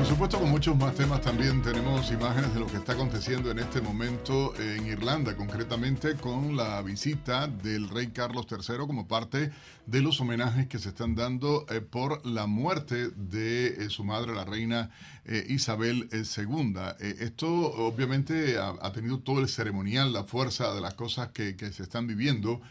Por supuesto con muchos más temas también tenemos imágenes de lo que está aconteciendo en este momento en Irlanda, concretamente con la visita del rey Carlos III como parte de los homenajes que se están dando eh, por la muerte de eh, su madre, la reina eh, Isabel II. Esto obviamente ha, tenido todo el ceremonial, la fuerza de las cosas que, se están viviendo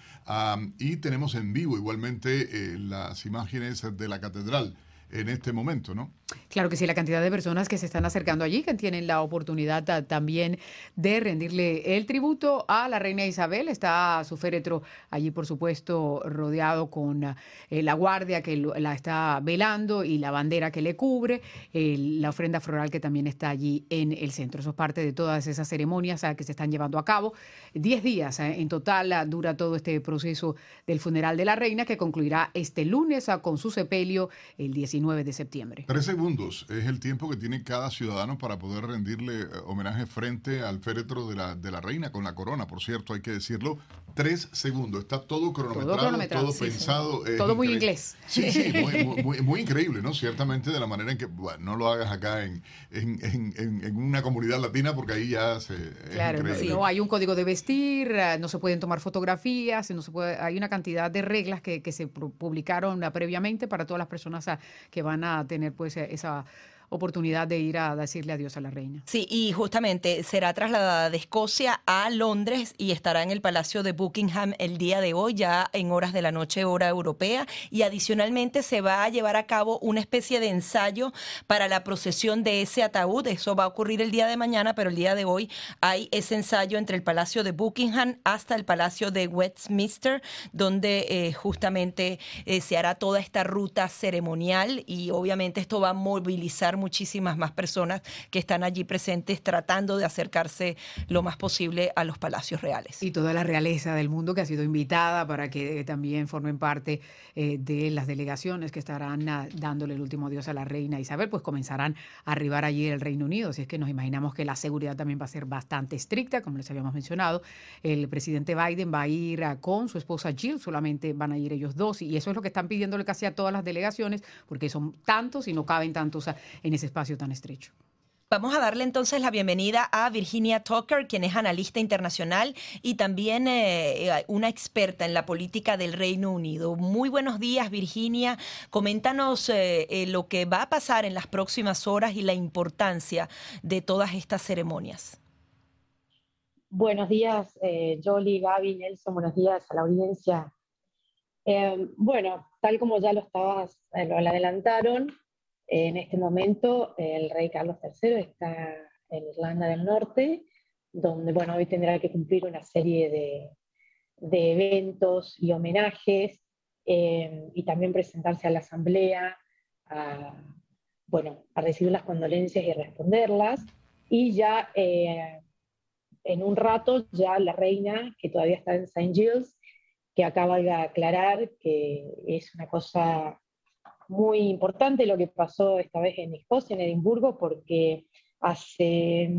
y tenemos en vivo igualmente las imágenes de la catedral en este momento, ¿no? Claro que sí, la cantidad de personas que se están acercando allí, que tienen la oportunidad ta- también de rendirle el tributo a la reina Isabel. Está su féretro allí, por supuesto, rodeado con eh, la guardia que la está velando y la bandera que le cubre, la ofrenda floral que también está allí en el centro. Eso es parte de todas esas ceremonias ah, que se están llevando a cabo. Diez días eh, en total ah, dura todo este proceso del funeral de la reina que concluirá este lunes ah, con su sepelio el 19 de septiembre. Segundos es el tiempo que tiene cada ciudadano para poder rendirle eh, homenaje frente al féretro de la, de la reina con la corona, por cierto, hay que decirlo. Tres segundos, está todo cronometrado, todo, cronometrado, sí, sí. pensado. Todo muy inglés. Sí, sí, muy, muy- muy- muy increíble, ¿no? Ciertamente de la manera en que, bueno, no lo hagas acá en, en, en- en- una comunidad latina porque ahí ya se, Claro, no, hay un código de vestir, ah, no se pueden tomar fotografías, no se puede, hay una cantidad de reglas que, que se pu- publicaron ah, previamente para todas las personas ah, que van a tener pues eh, esa oportunidad de ir a decirle adiós a la reina. Sí, y justamente será trasladada de Escocia a Londres y estará en el Palacio de Buckingham el día de hoy, ya en horas de la noche, hora europea. Y adicionalmente se va a llevar a cabo una especie de ensayo para la procesión de ese ataúd. Eso va a ocurrir el día de mañana, pero el día de hoy hay ese ensayo entre el Palacio de Buckingham hasta el Palacio de Westminster, donde eh, justamente eh, se hará toda esta ruta ceremonial y obviamente esto va a movilizar muchísimas más personas que están allí presentes tratando de acercarse lo más posible a los palacios reales. Y toda la realeza del mundo que ha sido invitada para que también formen parte eh, de las delegaciones que estarán ah, dándole el último adiós a la reina Isabel, pues comenzarán a arribar allí el Reino Unido. Así es que nos imaginamos que la seguridad también va a ser bastante estricta, como les habíamos mencionado. El presidente Biden va a ir ah, con su esposa Jill, solamente van a ir ellos dos, y eso es lo que están pidiéndole casi a todas las delegaciones, porque son tantos y no caben tantos ah, en ese espacio tan estrecho. Vamos a darle entonces la bienvenida a Virginia Tucker, quien es analista internacional y también eh, eh, una experta en la política del Reino Unido. Muy buenos días, Virginia. Coméntanos eh, eh, lo que va a pasar en las próximas horas y la importancia de todas estas ceremonias. Buenos días, eh, Jolly, Gaby, Nelson, buenos días a la audiencia. Eh, bueno, tal como ya lo estabas, eh, lo adelantaron, en este momento el rey Carlos III está en Irlanda del Norte, donde, bueno, hoy tendrá que cumplir una serie de, de eventos y homenajes, eh, y también presentarse a la asamblea, a, bueno, a recibir las condolencias y responderlas, y ya eh, en un rato ya la reina, que todavía está en St. Giles, que acaba de aclarar que es una cosa muy importante lo que pasó esta vez en Escocia, en Edimburgo, porque hace,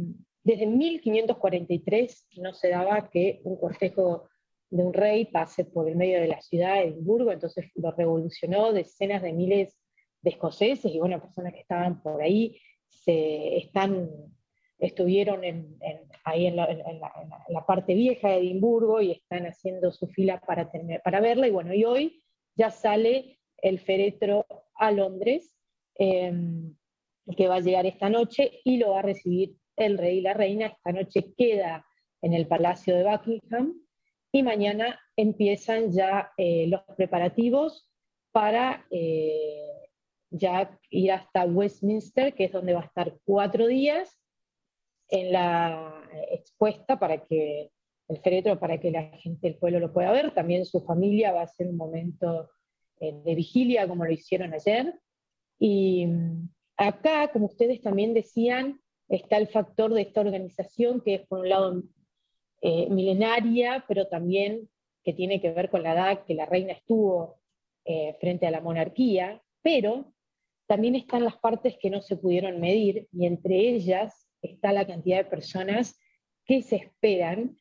desde 1543 no se daba que un cortejo de un rey pase por el medio de la ciudad de Edimburgo, entonces lo revolucionó decenas de miles de escoceses y bueno, personas que estaban por ahí se están estuvieron ahí en la, parte vieja de Edimburgo y están haciendo su fila para, para verla. Y bueno, y hoy ya sale el féretro a Londres, eh, que va a llegar esta noche y lo va a recibir el rey y la reina. Esta noche queda en el Palacio de Buckingham y mañana empiezan ya eh, los preparativos para eh, ya ir hasta Westminster, que es donde va a estar cuatro días en la expuesta para que el féretro, para que la gente del pueblo lo pueda ver. También su familia va a hacer un momento eh, de vigilia, como lo hicieron ayer. Y acá, como ustedes también decían, está el factor de esta organización, que es por un lado eh, milenaria, pero también que tiene que ver con la edad que la reina estuvo eh, frente a la monarquía, pero también están las partes que no se pudieron medir y entre ellas está la cantidad de personas que se esperan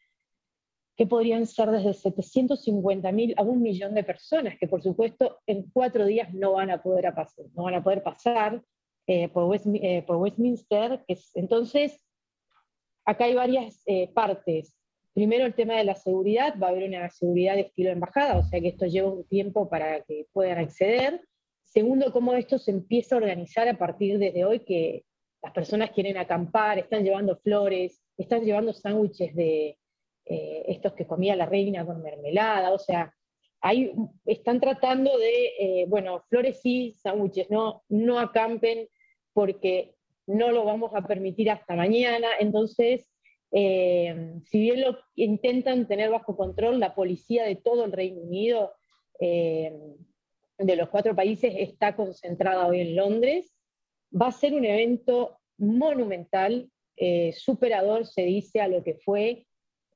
que podrían ser desde 750.000 a un millón de personas, que por supuesto en cuatro días no van a poder, pasar, no van a poder pasar eh, por, eh, por, Westminster. Entonces, acá hay varias eh, partes. Primero el tema de la seguridad, va a haber una seguridad de estilo embajada, o sea que esto lleva un tiempo para que puedan acceder. Segundo, cómo esto se empieza a organizar a partir desde hoy, que las personas quieren acampar, están llevando flores, están llevando sándwiches de, eh, estos que comía la reina con mermelada, o sea, están tratando de, eh, bueno, flores sí, sándwiches no, no acampen porque no lo vamos a permitir hasta mañana, entonces, eh, si bien lo intentan tener bajo control, la policía de todo el Reino Unido, de los cuatro países, está concentrada hoy en Londres, va a ser un evento monumental, superador, se dice, a lo que fue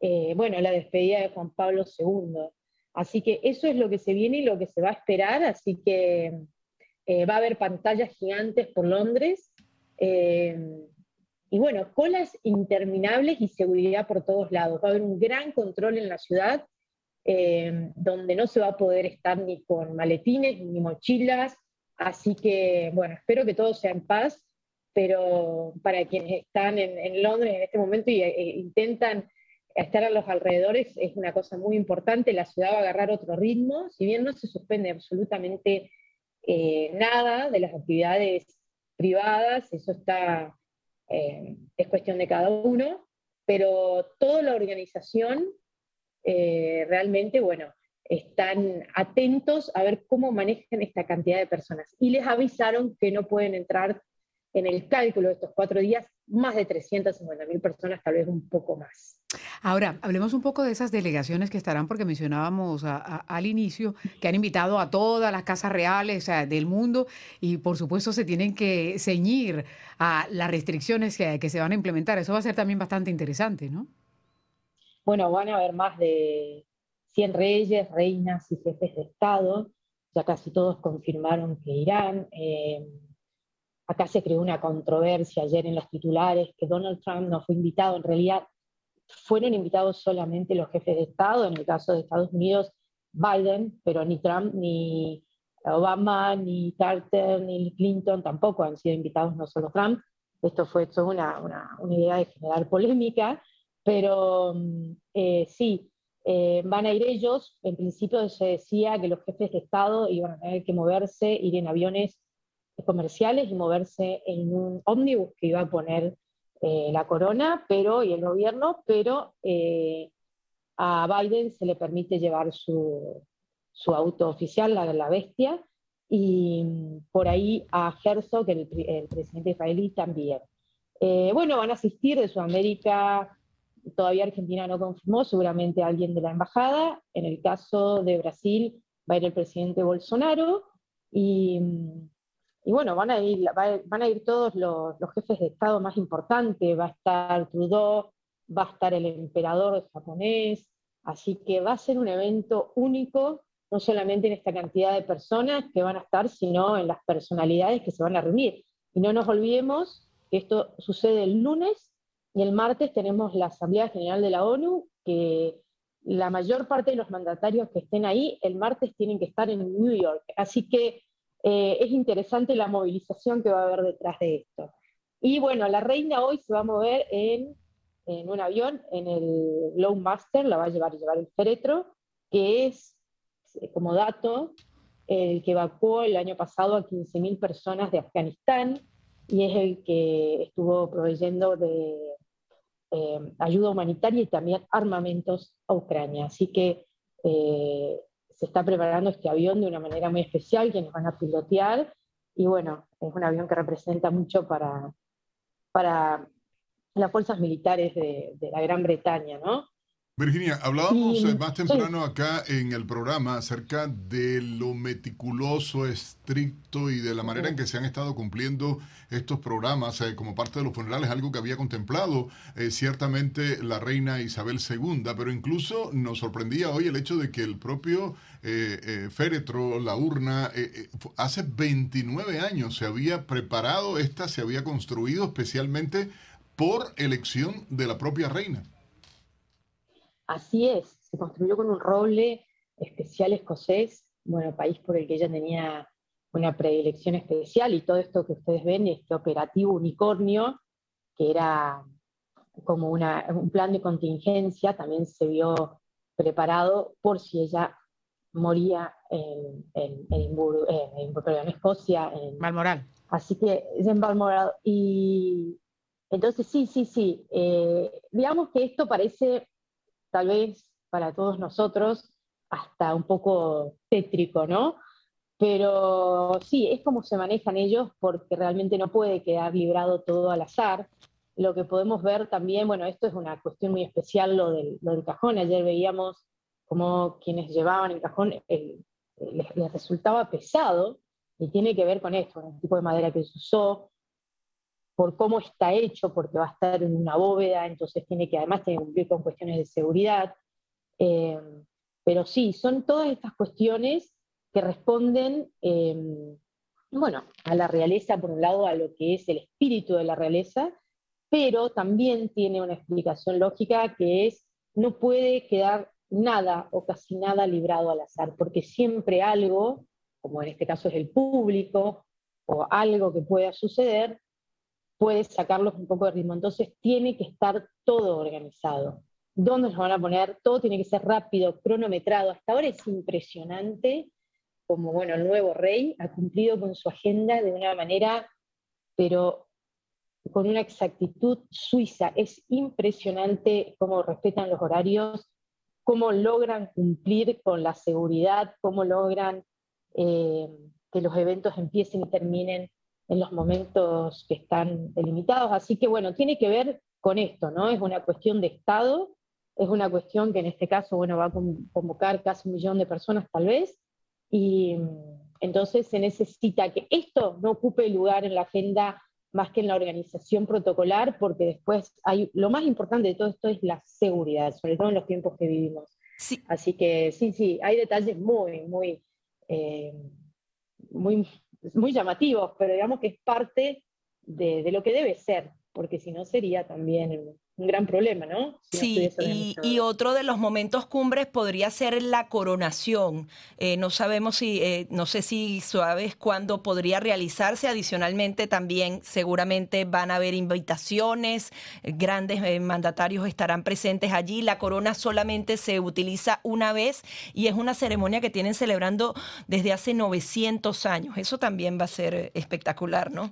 eh, bueno, la despedida de Juan Pablo II. Así que eso es lo que se viene y lo que se va a esperar, así que eh, va a haber pantallas gigantes por Londres. Eh, y bueno, colas interminables y seguridad por todos lados. Va a haber un gran control en la ciudad, donde no se va a poder estar ni con maletines ni mochilas. Así que, bueno, espero que todo sea en paz, pero para quienes están en, Londres en este momento y intentan estar a los alrededores es una cosa muy importante, la ciudad va a agarrar otro ritmo, si bien no se suspende absolutamente eh, nada de las actividades privadas, eso está, eh, es cuestión de cada uno, pero toda la organización eh, realmente, bueno, están atentos a ver cómo manejan esta cantidad de personas. Y les avisaron que no pueden entrar en el cálculo de estos cuatro días más de 350.000 personas, tal vez un poco más. Ahora, hablemos un poco de esas delegaciones que estarán, porque mencionábamos al inicio que han invitado a todas las casas reales del mundo y por supuesto se tienen que ceñir a las restricciones que, que se van a implementar. Eso va a ser también bastante interesante, ¿no? Bueno, van a haber más de 100 reyes, reinas y jefes de Estado. Ya casi todos confirmaron que irán. Eh, acá se creó una controversia ayer en los titulares que Donald Trump no fue invitado. En realidad fueron invitados solamente los jefes de Estado, en el caso de Estados Unidos, Biden, pero ni Trump, ni Obama, ni Carter, ni Clinton tampoco han sido invitados, no solo Trump. Esto fue una, una, idea de generar polémica, pero mm, eh, sí, eh, van a ir ellos. En principio se decía que los jefes de Estado iban a tener que moverse, ir en aviones comerciales y moverse en un ómnibus que iba a poner eh, la corona pero, y el gobierno, pero eh, a Biden se le permite llevar su, su auto oficial, la, la bestia, y por ahí a Herzog, el, el presidente israelí, también. Eh, bueno, van a asistir de Sudamérica, todavía Argentina no confirmó, seguramente alguien de la embajada. En el caso de Brasil va a ir el presidente Bolsonaro. Y mm, y bueno, van a ir, van a ir todos los, jefes de Estado más importantes, va a estar Trudeau, va a estar el emperador japonés, así que va a ser un evento único, no solamente en esta cantidad de personas que van a estar, sino en las personalidades que se van a reunir. Y no nos olvidemos que esto sucede el lunes y el martes tenemos la Asamblea General de la ONU, que la mayor parte de los mandatarios que estén ahí el martes tienen que estar en New York. Así que eh, es interesante la movilización que va a haber detrás de esto. Y bueno, la reina hoy se va a mover en, un avión, en el Master, la va a llevar, llevar el féretro, que es, eh, como dato, el que evacuó el año pasado a 15.000 personas de Afganistán y es el que estuvo proveyendo de eh, ayuda humanitaria y también armamentos a Ucrania. Así que se está preparando este avión de una manera muy especial, quienes van a pilotear, y bueno, es un avión que representa mucho para, para las fuerzas militares de, la Gran Bretaña, ¿no? Virginia, hablábamos eh, más temprano acá en el programa acerca de lo meticuloso, estricto y de la manera en que se han estado cumpliendo estos programas eh, como parte de los funerales, algo que había contemplado eh, ciertamente la reina Isabel II, pero incluso nos sorprendía hoy el hecho de que el propio féretro, la urna, hace 29 años se había preparado, esta se había construido especialmente por elección de la propia reina. Así es, se construyó con un roble especial escocés, bueno, país por el que ella tenía una predilección especial y todo esto que ustedes ven, este operativo unicornio, que era como un plan de contingencia, también se vio preparado por si ella moría en, en, en, Escocia. En, Balmoral. Así que es en Balmoral. Y entonces sí, sí, sí. Eh, digamos que esto parece tal vez para todos nosotros hasta un poco tétrico, ¿no? Pero sí, es como se manejan ellos porque realmente no puede quedar librado todo al azar. Lo que podemos ver también, bueno, esto es una cuestión muy especial, lo del, cajón. Ayer veíamos como quienes llevaban el cajón les, resultaba pesado y tiene que ver con esto, con el tipo de madera que se usó, por cómo está hecho, porque va a estar en una bóveda, entonces tiene que además tener que cumplir con cuestiones de seguridad. Eh, pero sí, son todas estas cuestiones que responden, eh, bueno, a la realeza, por un lado, a lo que es el espíritu de la realeza, pero también tiene una explicación lógica que es, no puede quedar nada o casi nada librado al azar, porque siempre algo, como en este caso es el público, o algo que pueda suceder, puede sacarlos un poco de ritmo. Entonces tiene que estar todo organizado. ¿Dónde nos van a poner? Todo tiene que ser rápido, cronometrado. Hasta ahora es impresionante como, bueno, el nuevo rey ha cumplido con su agenda de una manera, pero con una exactitud suiza. Es impresionante cómo respetan los horarios, cómo logran cumplir con la seguridad, cómo logran eh, que los eventos empiecen y terminen en los momentos que están delimitados. Así que bueno, tiene que ver con esto, ¿no? Es una cuestión de Estado, es una cuestión que en este caso, bueno, va a convocar casi un millón de personas tal vez, y entonces se necesita que esto no ocupe lugar en la agenda más que en la organización protocolar, porque después hay, lo más importante de todo esto es la seguridad, sobre todo en los tiempos que vivimos. Sí. Así que sí, sí, hay detalles muy, muy, eh, muy muy llamativos, pero digamos que es parte de, de lo que debe ser, porque si no sería también un gran problema, ¿no? sí, y, otro de los momentos cumbres podría ser la coronación. Eh, no sabemos si, eh, no sé si sabes cuándo podría realizarse. Adicionalmente, también seguramente van a haber invitaciones, grandes eh, mandatarios estarán presentes allí. La corona solamente se utiliza una vez y es una ceremonia que tienen celebrando desde hace 900 años. Eso también va a ser espectacular, ¿no?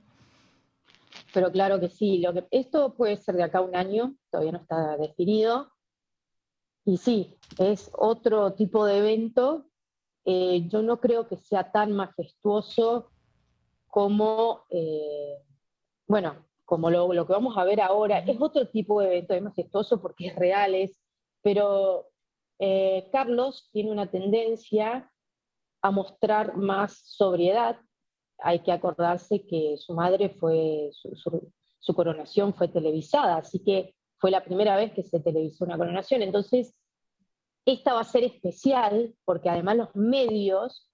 Pero claro que sí, esto puede ser de acá un año, todavía no está definido. Y sí, es otro tipo de evento. Eh, yo no creo que sea tan majestuoso como, eh, bueno, como lo, lo, que vamos a ver ahora. Es otro tipo de evento, es majestuoso porque es real, pero eh, Carlos tiene una tendencia a mostrar más sobriedad, hay que acordarse que su madre fue, su, coronación fue televisada, así que fue la primera vez que se televisó una coronación. Entonces, esta va a ser especial porque además los medios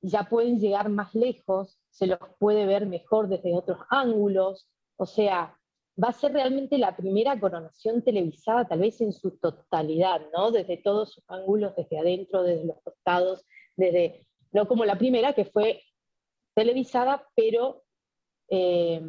ya pueden llegar más lejos, se los puede ver mejor desde otros ángulos, o sea, va a ser realmente la primera coronación televisada, tal vez en su totalidad, ¿no? Desde todos sus ángulos, desde adentro, desde los costados, desde, no como la primera que fue televisada, pero eh,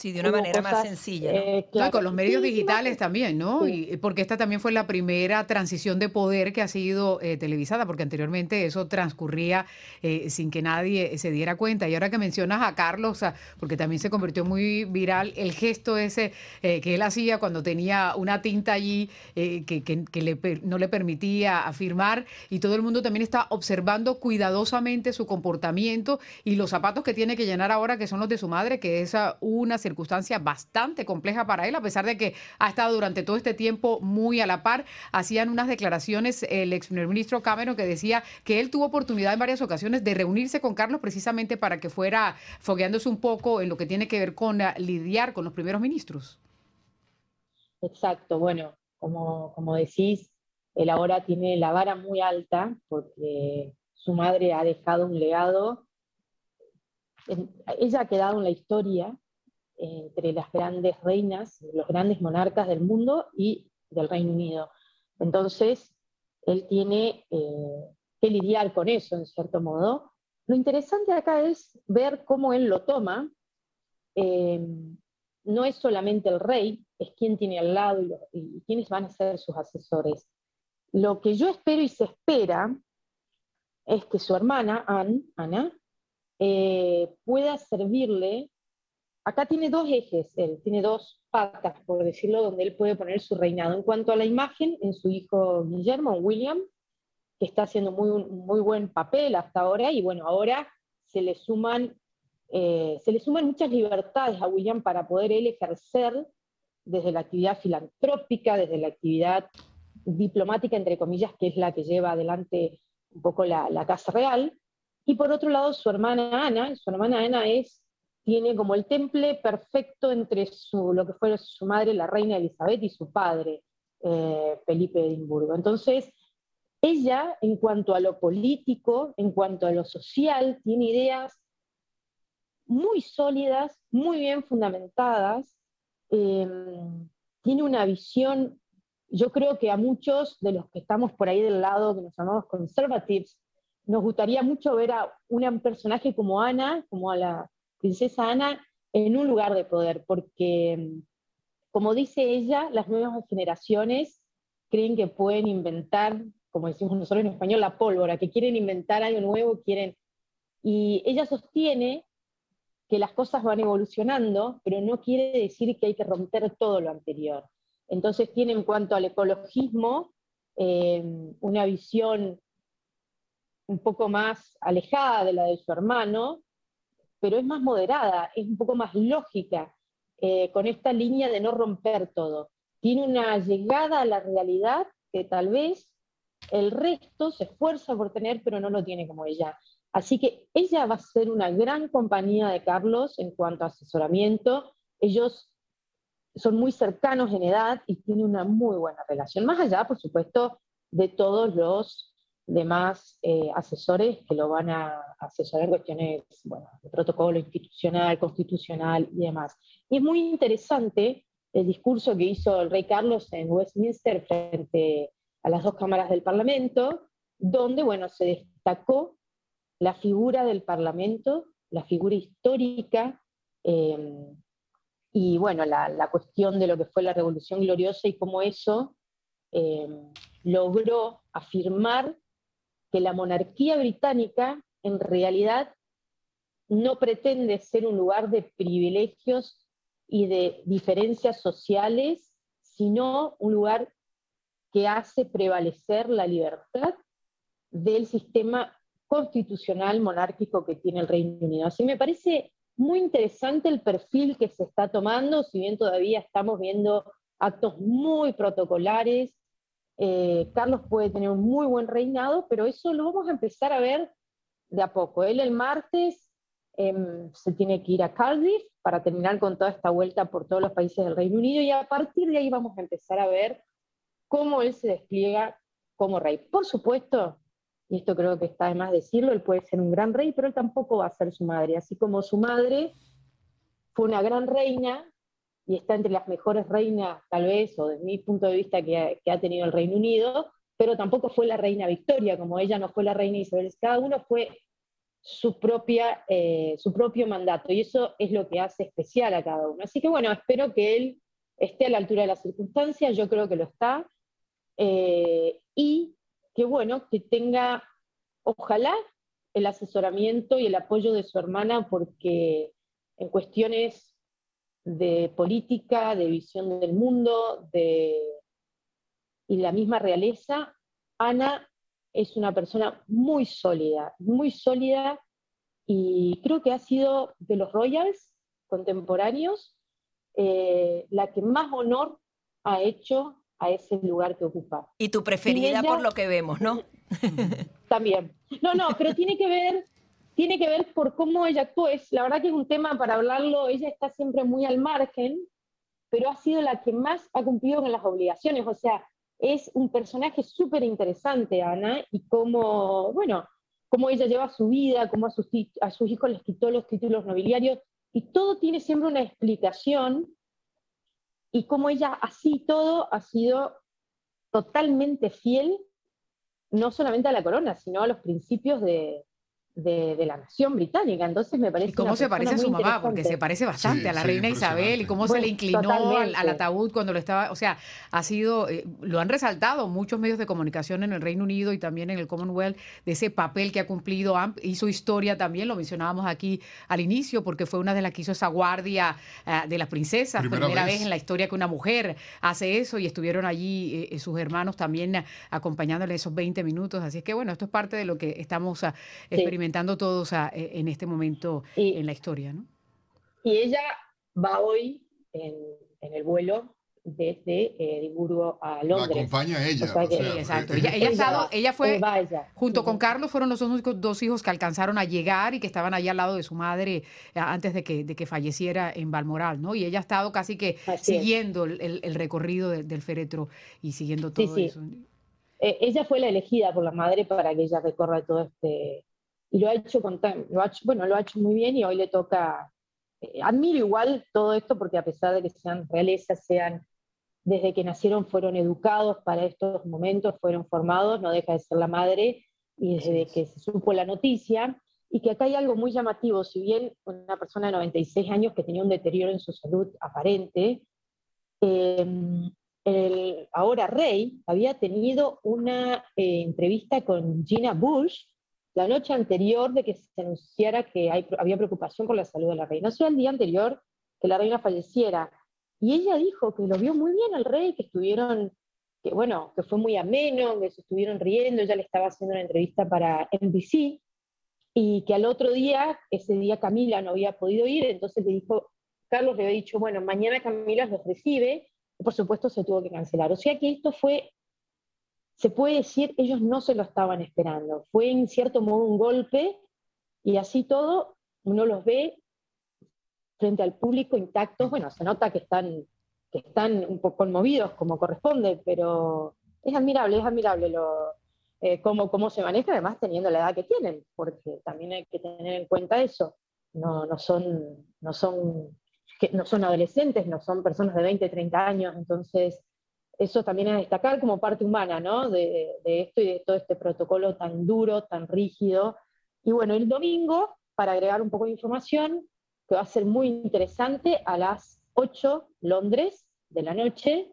Sí, de una manera más sencilla. Eh, con los medios digitales también, ¿no? Y porque esta también fue la primera transición de poder que ha sido eh, televisada, porque anteriormente eso transcurría eh, sin que nadie se diera cuenta. Y ahora que mencionas a Carlos, porque también se convirtió muy viral el gesto ese que él hacía cuando tenía una tinta allí que, no le permitía afirmar, y todo el mundo también está observando cuidadosamente su comportamiento y los zapatos que tiene que llenar ahora, que son los de su madre, que es una circunstancia bastante compleja para él, a pesar de que ha estado durante todo este tiempo muy a la par. Hacían unas declaraciones el ex primer ministro Cameron que decía que él tuvo oportunidad en varias ocasiones de reunirse con Carlos precisamente para que fuera fogueándose un poco en lo que tiene que ver con ah, lidiar con los primeros ministros. Exacto, bueno, como, como decís, él ahora tiene la vara muy alta porque su madre ha dejado un legado. Ella ha quedado en la historia entre las grandes reinas, los grandes monarcas del mundo y del Reino Unido. Entonces, él tiene eh, que lidiar con eso, en cierto modo. Lo interesante acá es ver cómo él lo toma. Eh, no es solamente el rey, es quien tiene al lado y, quiénes van a ser sus asesores. Lo que yo espero y se espera es que su hermana, Ana, eh, pueda servirle. Acá tiene dos ejes, él tiene dos patas, por decirlo, donde él puede poner su reinado. En cuanto a la imagen, en su hijo Guillermo, William, que está haciendo muy, muy buen papel hasta ahora, y bueno, ahora se le suman, eh, se le suman muchas libertades a William para poder él ejercer desde la actividad filantrópica, desde la actividad diplomática, entre comillas, que es la que lleva adelante un poco la, la Casa Real, y por otro lado su hermana Ana, su hermana Ana es, tiene como el temple perfecto entre lo que fue su madre, la reina Elizabeth, y su padre, eh, Felipe Edimburgo. Entonces, ella, en cuanto a lo político, en cuanto a lo social, tiene ideas muy sólidas, muy bien fundamentadas, em, tiene una visión, yo creo que a muchos de los que estamos por ahí del lado, que nos llamamos conservatives, nos gustaría mucho ver a un personaje como Ana, como a la princesa Ana, en un lugar de poder, porque, como dice ella, las nuevas generaciones creen que pueden inventar como decimos nosotros en español, la pólvora, que quieren inventar algo nuevo, quieren... Y ella sostiene que las cosas van evolucionando, pero no quiere decir que hay que romper todo lo anterior. Entonces tiene en cuanto al ecologismo eh, una visión un poco más alejada de la de su hermano, pero es más moderada, es un poco más lógica, eh, con esta línea de no romper todo. Tiene una llegada a la realidad que tal vez el resto se esfuerza por tener, pero no lo tiene como ella. Así que ella va a ser una gran compañía de Carlos en cuanto a asesoramiento. Ellos son muy cercanos en edad y tienen una muy buena relación. Más allá, por supuesto, de todos los demás eh, asesores que lo van a asesorar en cuestiones de protocolo institucional, constitucional y demás. Y es muy interesante el discurso que hizo el rey Carlos en Westminster frente a las dos cámaras del Parlamento, donde, bueno, se destacó la figura del Parlamento, la figura histórica, em, y bueno, la, cuestión de lo que fue la Revolución Gloriosa y cómo eso em, logró afirmar que la monarquía británica en realidad no pretende ser un lugar de privilegios y de diferencias sociales, sino un lugar que hace prevalecer la libertad del sistema constitucional monárquico que tiene el Reino Unido. Así me parece muy interesante el perfil que se está tomando, si bien todavía estamos viendo actos muy protocolares. Eh, Carlos puede tener un muy buen reinado, pero eso lo vamos a empezar a ver de a poco. Él el martes em, se tiene que ir a Cardiff para terminar con toda esta vuelta por todos los países del Reino Unido y a partir de ahí vamos a empezar a ver cómo él se despliega como rey. Por supuesto, y esto creo que está de más decirlo, él puede ser un gran rey, pero él tampoco va a ser su madre, así como su madre fue una gran reina y está entre las mejores reinas, tal vez, o desde mi punto de vista, que ha, tenido el Reino Unido, pero tampoco fue la reina Victoria, como ella no fue la reina Isabel. Cada uno fue su, propia, eh, su propio mandato, y eso es lo que hace especial a cada uno. Así que bueno, espero que él esté a la altura de las circunstancias, yo creo que lo está, eh, y que bueno, que tenga, ojalá, el asesoramiento y el apoyo de su hermana, porque en cuestiones de política, de visión del mundo, de, y la misma realeza, Ana es una persona muy sólida, muy sólida, y creo que ha sido de los Royals contemporáneos eh, la que más honor ha hecho a ese lugar que ocupa. Y tu preferida por lo que vemos, ¿no? También. No, no, pero tiene que ver, tiene que ver por cómo ella actúa. La verdad que es un tema para hablarlo, ella está siempre muy al margen, pero ha sido la que más ha cumplido con las obligaciones. O sea, es un personaje súper interesante, Ana, y cómo, bueno, cómo ella lleva su vida, cómo a sus, a sus hijos les quitó los títulos nobiliarios, y todo tiene siempre una explicación y cómo ella así todo ha sido totalmente fiel, no solamente a la corona, sino a los principios de, de, la nación británica. Entonces me parece. ¿Y cómo se parece a su mamá? Porque se parece bastante a la reina Isabel y cómo se le inclinó al, ataúd cuando lo estaba. O sea, ha sido. Eh, lo han resaltado muchos medios de comunicación en el Reino Unido y también en el Commonwealth de ese papel que ha cumplido. Hizo historia también, lo mencionábamos aquí al inicio, porque fue una de las que hizo esa guardia eh, de las princesas. Primera, vez. en la historia que una mujer hace eso y estuvieron allí eh, sus hermanos también acompañándole esos 20 minutos. Así es que, bueno, esto es parte de lo que estamos experimentando todos e, en este momento en la historia. ¿no? Y ella va hoy en, el vuelo desde Edimburgo a Londres. La acompaña ella. exacto. Ella, ella, fue, junto con Carlos, fueron los únicos dos hijos que alcanzaron a llegar y que estaban allí al lado de su madre eh, antes de que, de que falleciera en Balmoral, ¿no? Y ella ha estado casi que siguiendo el, el, recorrido del féretro y siguiendo todo eso. Eh, ella fue la elegida por la madre para que ella recorra todo este, y lo ha hecho con lo ha bueno, lo ha hecho muy bien y hoy le toca, eh, admiro igual todo esto porque a pesar de que sean realezas, sean, desde que nacieron fueron educados para estos momentos, fueron formados, no deja de ser la madre, y desde que se supo la noticia, y que acá hay algo muy llamativo, si bien una persona de 96 años que tenía un deterioro en su salud aparente, em, el ahora rey había tenido una eh, entrevista con Gina Bush, la noche anterior de que se anunciara que había preocupación por la salud de la reina, no sea el día anterior que la reina falleciera. Y ella dijo que lo vio muy bien al rey, que estuvieron, que bueno, que fue muy ameno, que se estuvieron riendo, ella le estaba haciendo una entrevista para NBC, y que al otro día, ese día Camila no había podido ir, entonces le dijo, Carlos le había dicho, bueno, mañana Camila los recibe, y por supuesto se tuvo que cancelar. O sea que esto fue se puede decir, ellos no se lo estaban esperando. Fue en cierto modo un golpe y así todo uno los ve frente al público intactos. Bueno, se nota que están, que están un poco conmovidos como corresponde, pero es admirable, es admirable lo, eh, cómo, cómo se maneja, además teniendo la edad que tienen, porque también hay que tener en cuenta eso. No, no, son, no, son, no son adolescentes, no son personas de 20, 30 años, entonces eso también es destacar como parte humana, ¿no? De, esto y de todo este protocolo tan duro, tan rígido. Y bueno, el domingo, para agregar un poco de información, que va a ser muy interesante, a las 8 Londres de la noche,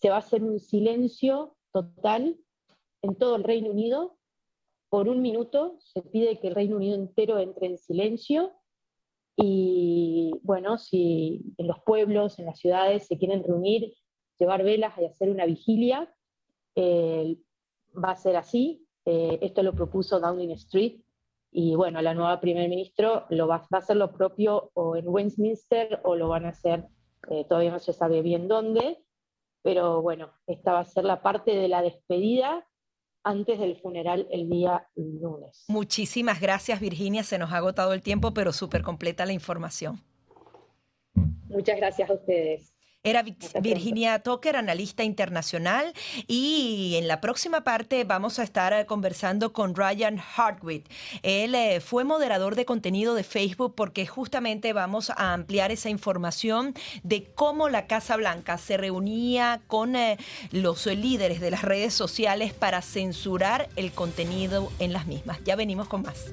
se va a hacer un silencio total en todo el Reino Unido. Por un minuto se pide que el Reino Unido entero entre en silencio y bueno, si en los pueblos, en las ciudades se quieren reunir llevar velas y hacer una vigilia. Eh, va a ser así. Eh, esto lo propuso Downing Street y bueno, la nueva primer ministro lo va, a hacer lo propio o en Westminster o lo van a hacer, eh, todavía no se sabe bien dónde, pero bueno, esta va a ser la parte de la despedida antes del funeral el día lunes. Muchísimas gracias Virginia, se nos ha agotado el tiempo, pero súper completa la información. Muchas gracias a ustedes. Era Virginia Tucker, analista internacional, y en la próxima parte vamos a estar eh, conversando con Ryan Hartwit. Él eh, fue moderador de contenido de Facebook porque justamente vamos a ampliar esa información de cómo la Casa Blanca se reunía con eh, los líderes de las redes sociales para censurar el contenido en las mismas. Ya venimos con más.